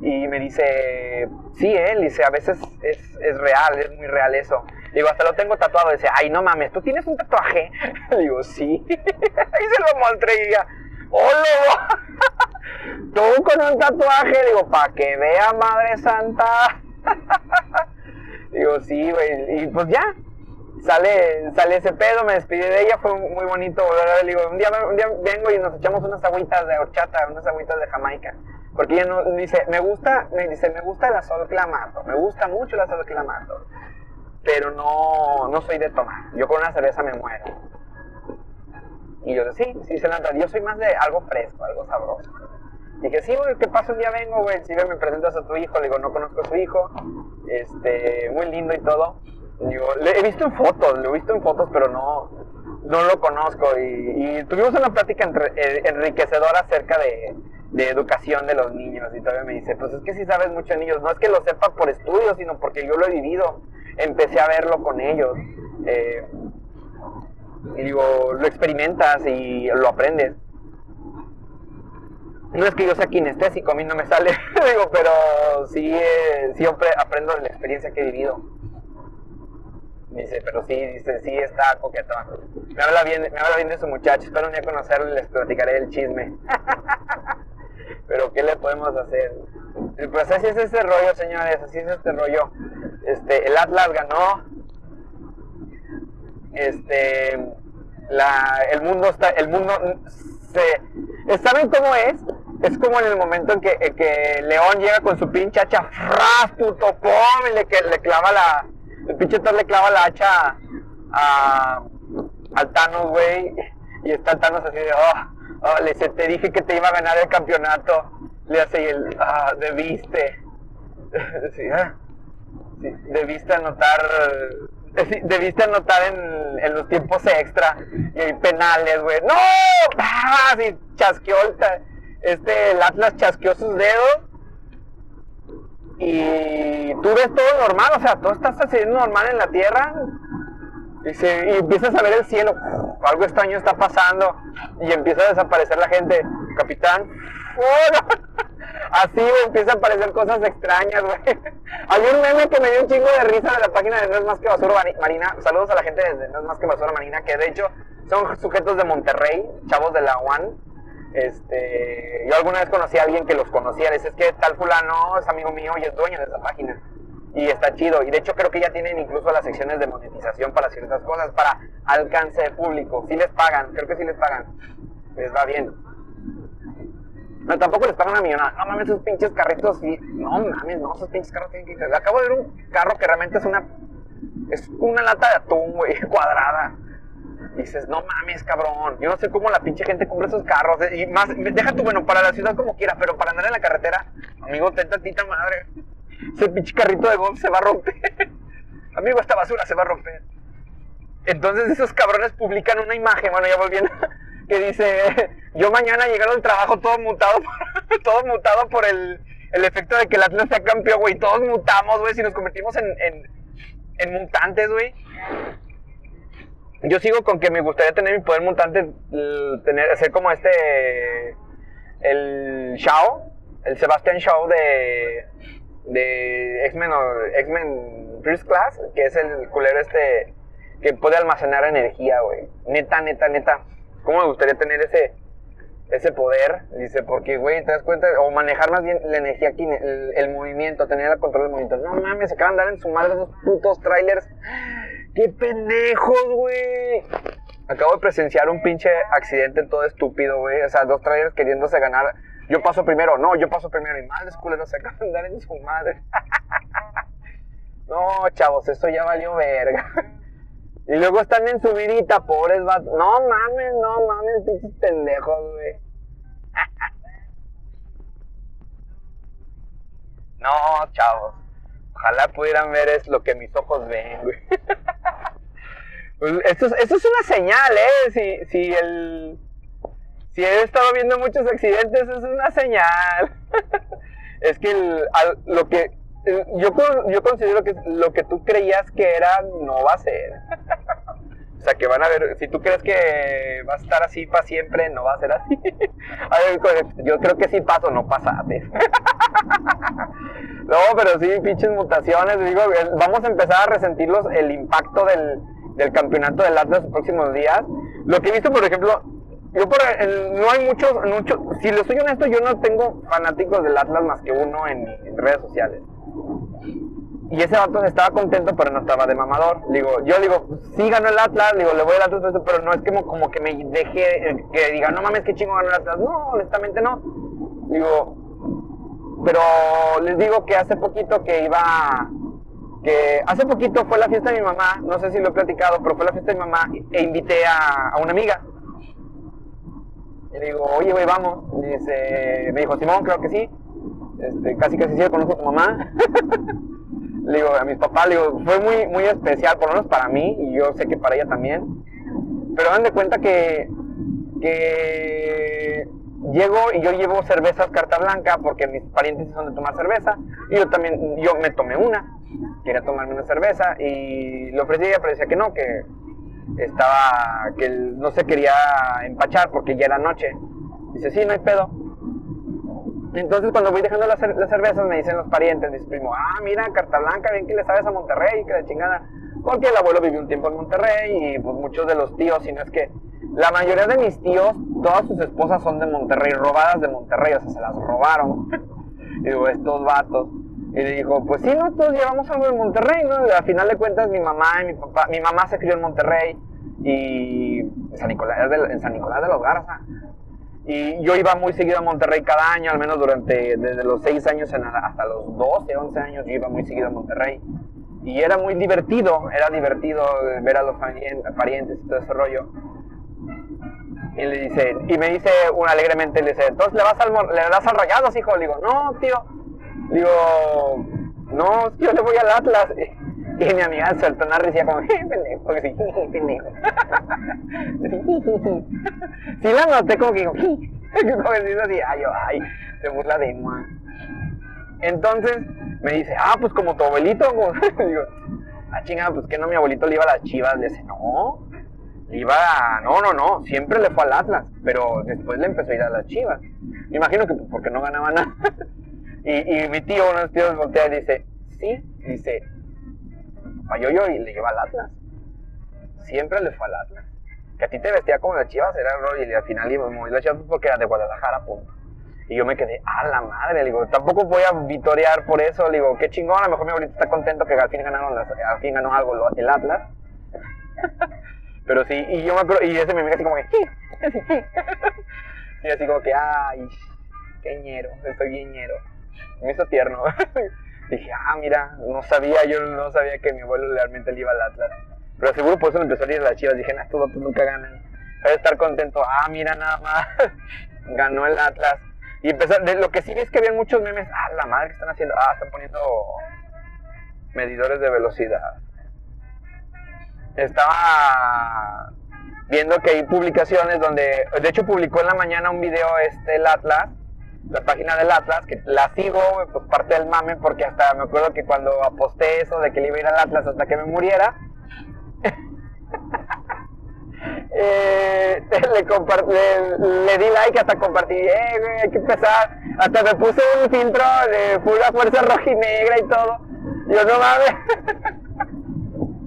Y me dice, sí, él, dice, a veces es, es real, es muy real eso. Digo, hasta lo tengo tatuado. Dice, ay, no mames, ¿tú tienes un tatuaje? Digo, sí. y se lo mostré y ya, ¡hola! Tú con un tatuaje, digo, para que vea, Madre Santa. digo, sí, güey. Y pues ya, sale, sale ese pedo, me despide de ella, fue muy bonito. Digo, un día, un día vengo y nos echamos unas agüitas de horchata, unas agüitas de Jamaica. Porque ella no, dice, me gusta, me dice, me gusta la sol clamato, me gusta mucho la sol clamato pero no, no soy de tomar. Yo con una cerveza me muero. Y yo, sí, sí, se nota. Yo soy más de algo fresco, algo sabroso. Y dije, sí, güey, ¿qué pasa? Un día vengo, güey, si me presentas a tu hijo. Le digo, no conozco a su hijo. Este, muy lindo y todo. digo, le he visto en fotos, lo he visto en fotos, pero no, no lo conozco. Y, tuvimos una plática eh, enriquecedora acerca de, educación de los niños. Y todavía me dice, pues es que sí sabes mucho de niños. No es que lo sepa por estudio, sino porque yo lo he vivido empecé a verlo con ellos. Eh, y digo, lo experimentas y lo aprendes. No es que yo sea kinestésico, a mí no me sale, digo, pero sí, eh, sí aprendo de la experiencia que he vivido. Dice, pero sí, dice, sí está coqueto. Me habla bien, me habla bien de su muchacho, espero un día conocerlo y les platicaré el chisme. pero ¿qué le podemos hacer? Pues así es ese rollo, señores, así es este rollo. Este, el Atlas ganó. Este, el mundo está, el mundo se, ¿saben cómo es? Es como en el momento en que, que León llega con su pinche hacha, ¡fras, puto, pom! Y le, le clava la, el pinche Thor le clava la hacha a, al Thanos, güey. Y está el Thanos así de, oh, oh le, te dije que te iba a ganar el campeonato. Le hace el, ah, debiste. sí, ¿eh? debiste anotar, debiste anotar en, en, los tiempos extra y hay penales, güey. ¡No! ¡Ah! Sí, chasqueó este, el Atlas chasqueó sus dedos y tú ves todo normal, o sea, todo está sucediendo normal en la tierra y, se, y empiezas a ver el cielo, algo extraño está pasando y empieza a desaparecer la gente. Capitán, Así empiezan a aparecer cosas extrañas, güey. Hay un meme que me dio un chingo de risa de la página de No es más que basura marina. Saludos a la gente de No es más que basura marina, que de hecho son sujetos de Monterrey, chavos de la UAN. Este, yo alguna vez conocí a alguien que los conocía, es que tal fulano es amigo mío y es dueño de esa página. Y está chido. Y de hecho creo que ya tienen incluso las secciones de monetización para ciertas cosas, para alcance de público. Si les pagan, creo que sí les pagan. Les va bien. No, tampoco les pagan una millonada. No mames, esos pinches carritos. Y, no mames, no, esos pinches carros tienen que. Acabo de ver un carro que realmente es una. Es una lata de atún, güey, cuadrada. Dices, no mames, cabrón. Yo no sé cómo la pinche gente compra esos carros. Eh, y más, deja tú, bueno, para la ciudad como quiera, pero para andar en la carretera, amigo, ten tantita madre. Ese pinche carrito de golf se va a romper. amigo, esta basura se va a romper. Entonces esos cabrones publican una imagen, bueno, ya volviendo que dice, yo mañana llegaron al trabajo todo mutado, todo mutado por el, el efecto de que el Atlas sea campeón, güey. Todos mutamos, güey, si nos convertimos en, en mutantes, güey. Yo sigo con que me gustaría tener mi poder mutante, tener, hacer como este, el Shao, el Sebastian Shaw de, de X-Men X-Men First Class, que es el culero este que puede almacenar energía, güey. Neta, neta, neta. ¿Cómo me gustaría tener ese, ese poder? Dice, porque, güey, te das cuenta, o manejar más bien la energía aquí, el, movimiento, tener el control del movimiento. No mames, se acaban de dar en su madre esos putos trailers. ¡Qué pendejos, güey! Acabo de presenciar un pinche accidente todo estúpido, güey. O sea, dos trailers queriéndose ganar yo paso primero, no, yo paso primero. Y madres culeros se acaban de andar en su madre. no, chavos, eso ya valió verga. y luego están en su vidita, pobres vatos. No mames, no mames, pinches pendejos, güey. no, chavos. Ojalá pudieran ver es lo que mis ojos ven, güey. Pues, esto, es, esto es una señal, ¿eh? Si, si el si he estado viendo muchos accidentes, es una señal. es que lo que yo, yo considero que lo que tú creías que era no va a ser. o sea, que van a ver, si tú crees que va a estar así para siempre, no va a ser así. a ver, yo creo que sí paso, no pasaste. no, pero sí, pinches mutaciones. Digo, vamos a empezar a resentirlos el impacto del, del campeonato del Atlas los próximos días. Lo que he visto, por ejemplo, yo por no hay muchos, mucho, si les soy honesto, yo no tengo fanáticos del Atlas más que uno en, redes sociales. Y ese vato estaba contento, pero no estaba de mamador. Digo, yo digo, sí ganó el Atlas, digo, le voy al Atlas, pero no es como, como que me deje, que diga, no mames, qué chingo ganó el Atlas. No, honestamente no. Digo, pero les digo que hace poquito que iba, que hace poquito fue la fiesta de mi mamá, no sé si lo he platicado, pero fue la fiesta de mi mamá e invité a, a una amiga. Y le digo, oye, güey, vamos. Y me dijo, Simón, creo que sí. Este, casi casi sí conozco a tu mamá. le digo, a mis papás, le fue muy, muy especial, por lo menos para mí, y yo sé que para ella también. Pero dan de cuenta que, que llego y yo llevo cervezas carta blanca porque mis parientes son de tomar cerveza y yo también, yo me tomé una, quería tomarme una cerveza y le ofrecí a ella, pero decía que no, que estaba, que no se quería empachar porque ya era noche. Dice, sí, no hay pedo. Entonces cuando voy dejando las, cervezas me dicen los parientes, dice primo, ah, mira, carta blanca, bien que le sabes a Monterrey, que de chingada. Porque el abuelo vivió un tiempo en Monterrey y pues muchos de los tíos, si no es que la mayoría de mis tíos, todas sus esposas son de Monterrey, robadas de Monterrey, o sea, se las robaron. digo, estos vatos. Y le dijo, pues sí, no, todos llevamos algo en Monterrey, ¿no? Y al final de cuentas mi mamá y mi papá, mi mamá se crió en Monterrey y en San Nicolás de, en San Nicolás de los Garza. Y yo iba muy seguido a Monterrey cada año, al menos durante, desde los 6 años hasta los 12, 11 años, yo iba muy seguido a Monterrey. Y era muy divertido, era divertido ver a los parientes y todo ese rollo. Y le dice, y me dice un alegremente, le dice, entonces le vas al, le das al rayados, hijo. Le digo, no, tío, Digo, no, yo le voy al Atlas. Y mi amiga soltó una risa como, pendejo, porque sí, pendejo. sí la noté como que digo, como que así, ay, ay, se burla de moi. Entonces me dice, ah, pues como tu abuelito. digo, ah, chingada, pues que no, mi abuelito le iba a las chivas. Le dice, no, iba a, no, no, no, siempre le fue al Atlas, pero después le empezó a ir a las chivas. Me imagino que pues, porque no ganaba nada. Y, mi tío, uno de los tíos voltea y dice, sí, dice, yo y le lleva al Atlas. Siempre le fue al Atlas. Que a ti te vestía como la chivas, era el rol, y al final iba muy la chivas porque era de Guadalajara, punto. Y yo me quedé, a la madre, le digo, tampoco voy a vitorear por eso, le digo, qué chingón, a lo mejor mi abuelito está contento que al fin ganaron al fin ganó algo el Atlas. Pero sí, y yo me acuerdo, y ese me mira así como que, y así como que, ay, qué ñero, estoy bien ñero me hizo tierno. Dije, ah, mira, no sabía, yo no sabía que mi abuelo realmente le iba al Atlas. Pero seguro por eso empezó a ir a las chivas. Dije, nah, estos nunca ganan. Voy a estar contento. Ah, mira, nada más. Ganó el Atlas. Y empezó, de lo que sí es que había muchos memes. Ah, la madre que están haciendo. Ah, están poniendo medidores de velocidad. Estaba viendo que hay publicaciones donde, de hecho publicó en la mañana un video este el Atlas la página del Atlas, que la sigo, pues parte del mame, porque hasta me acuerdo que cuando aposté eso de que le iba a ir al Atlas hasta que me muriera, eh, le, di like, hasta compartí, eh, hay que empezar, hasta me puse un filtro de pura fuerza roja y negra y todo, yo no mames.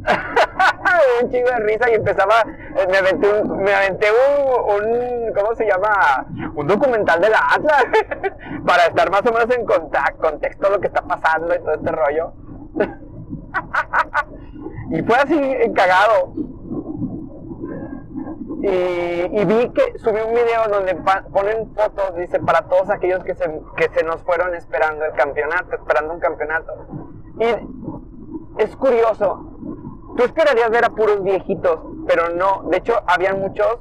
un chingo de risa y empezaba, eh, me aventé un, me aventé un, ¿cómo se llama? Un documental de la Atlas para estar más o menos en contacto, contexto de lo que está pasando y todo este rollo. y fue así cagado. Y, vi que subió un video donde ponen fotos, dice, para todos aquellos que se, que se nos fueron esperando el campeonato, esperando un campeonato. Y es curioso, tú esperarías ver a puros viejitos, pero no, de hecho habían muchos,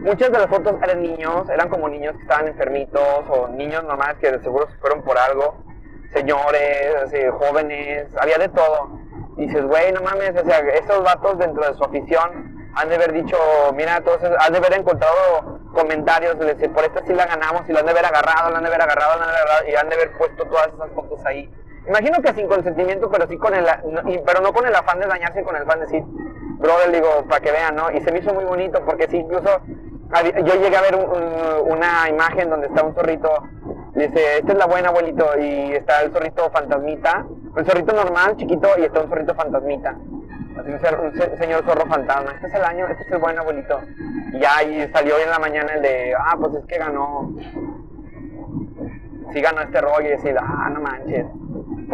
muchas de las fotos eran niños, eran como niños que estaban enfermitos o niños normales que de seguro se fueron por algo, señores, jóvenes, había de todo. Y dices, güey, no mames, o sea, esos vatos dentro de su afición han de haber dicho, mira, entonces han de haber encontrado comentarios de decir, por esta sí la ganamos, y lo han de haber agarrado, lo han de haber agarrado, lo han de haber agarrado, y han de haber puesto todas esas fotos ahí. Imagino que sin consentimiento, pero sí con el, pero no con el afán de dañarse, con el afán de decir, brother, digo, para que vean, ¿no? Y se me hizo muy bonito, porque sí, incluso yo llegué a ver una imagen donde está un zorrito, dice, esta es la buena abuelito, y está el zorrito fantasmita, el zorrito normal, chiquito, y está un zorrito fantasmita. Así un, señor zorro fantasma. Este es el año, este es el buen abuelito. Y ya y salió en la mañana el de, ah, pues es que ganó. Sí ganó este rollo y decir, ah, no manches.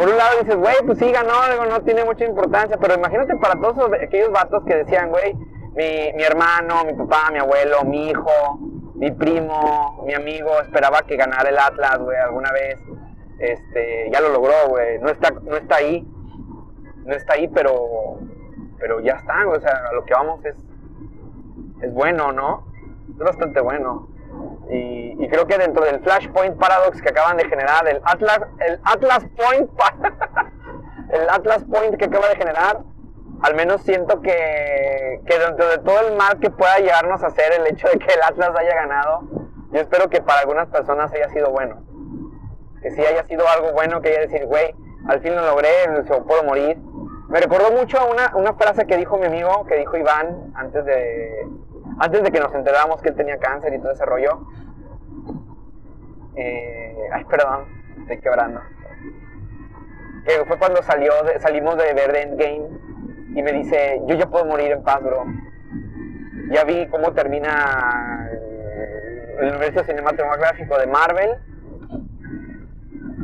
Por un lado dices, güey, pues sí ganó, no tiene mucha importancia, pero imagínate para todos aquellos vatos que decían, güey, mi, mi hermano, mi papá, mi abuelo, mi hijo, mi primo, mi amigo esperaba que ganara el Atlas, güey, alguna vez. Este, ya lo logró, güey. No está, no está ahí. No está ahí, pero pero ya está, o sea, a lo que vamos es, es bueno, ¿no? Es bastante bueno. Y, creo que dentro del Flashpoint Paradox que acaban de generar, el Atlas, el Atlas Point, el Atlas Point que acaba de generar, al menos siento que, que dentro de todo el mal que pueda llegarnos a hacer el hecho de que el Atlas haya ganado, yo espero que para algunas personas haya sido bueno. Que sí haya sido algo bueno, que haya decir, güey, al fin lo logré, se puedo morir, me recordó mucho una, una frase que dijo mi amigo, que dijo Iván, antes de, antes de que nos enteráramos que él tenía cáncer y todo ese rollo. Eh, ay, perdón, estoy quebrando. Que fue cuando salió salimos de ver Endgame y me dice, yo ya puedo morir en paz, bro. Ya vi cómo termina el universo cinematográfico de Marvel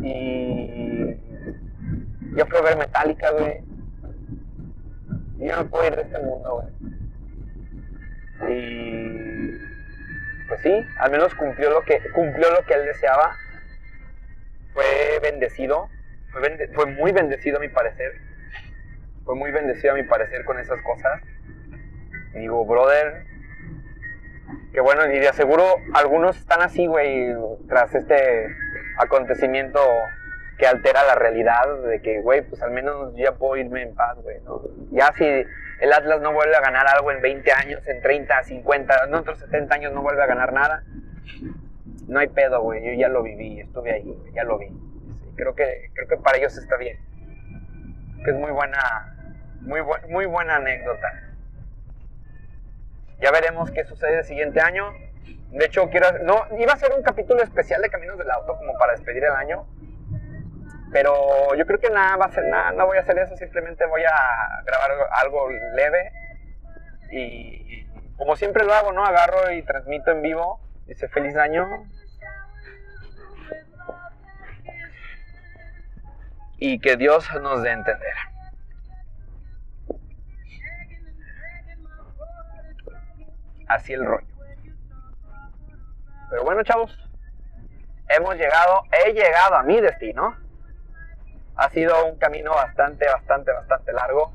y yo fui a ver Metallica, güey yo no puedo ir de este mundo, güey. Y pues sí, al menos cumplió lo que cumplió lo que él deseaba. Fue bendecido, fue, muy bendecido a mi parecer. Fue muy bendecido a mi parecer con esas cosas. Y digo, brother, que bueno, y de aseguro algunos están así, güey, tras este acontecimiento que altera la realidad de que, güey, pues al menos ya puedo irme en paz, güey, ¿no? Ya si el Atlas no vuelve a ganar algo en 20 años, en 30, 50, en otros 70 años no vuelve a ganar nada, no hay pedo, güey, yo ya lo viví, estuve ahí, ya lo vi. creo, que, creo que para ellos está bien. Que es muy buena, muy, muy buena anécdota. Ya veremos qué sucede el siguiente año. De hecho, quiero. No, iba a ser un capítulo especial de Caminos del Auto como para despedir el año. Pero yo creo que nada va a ser nada, no voy a hacer eso, simplemente voy a grabar algo leve y como siempre lo hago, ¿no? Agarro y transmito en vivo, dice feliz año. Y que Dios nos dé entender. Así el rollo. Pero bueno, chavos, hemos llegado, he llegado a mi destino. Ha sido un camino bastante, bastante, bastante largo.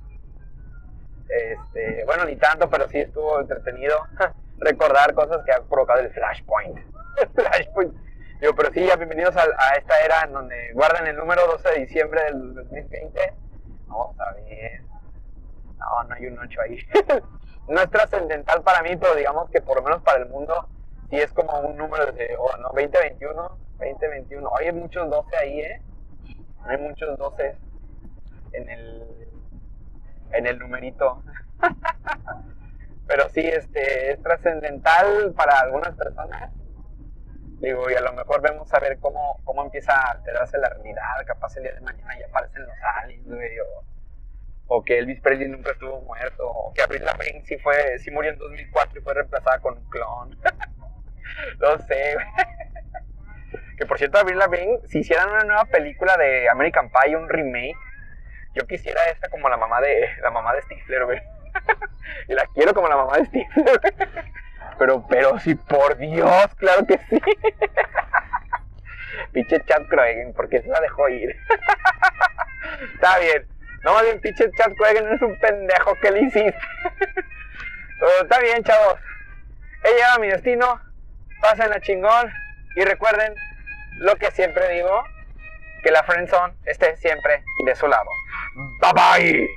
Este, bueno, ni tanto, pero sí estuvo entretenido recordar cosas que ha provocado el Flashpoint. Flashpoint. Digo, pero sí, ya bienvenidos a, esta era en donde guardan el número 12 de diciembre del 2020. Vamos a ver. No, no hay un 8 ahí. no es trascendental para mí, pero digamos que por lo menos para el mundo sí es como un número de, oh, no, 2021, 2021. Oye, hay muchos 12 ahí, ¿eh? Hay muchos 12 en el, en el numerito. Pero sí, este, es trascendental para algunas personas. Digo, y a lo mejor vemos a ver cómo, cómo empieza a alterarse la realidad. Capaz el día de mañana ya aparecen los aliens, güey, o, o, que Elvis Presley nunca estuvo muerto, o que Avril Lavigne sí, fue, sí murió en 2004 y fue reemplazada con un clon. no sé, güey. Que por cierto, Avril Lavigne, si hicieran una nueva película de American Pie, un remake, yo quisiera esta como la mamá de la mamá de Stifler, güey. y la quiero como la mamá de Stifler. Pero, pero sí, por Dios, claro que sí. pinche Chad Kroegen, porque se la dejó ir. Está bien. No, más bien, pinche Chad Kroegen es un pendejo que le hiciste. Está bien, chavos. He llegado a mi destino. Pasen la chingón. Y recuerden lo que siempre digo: que la friendzone esté siempre de su lado. Bye bye.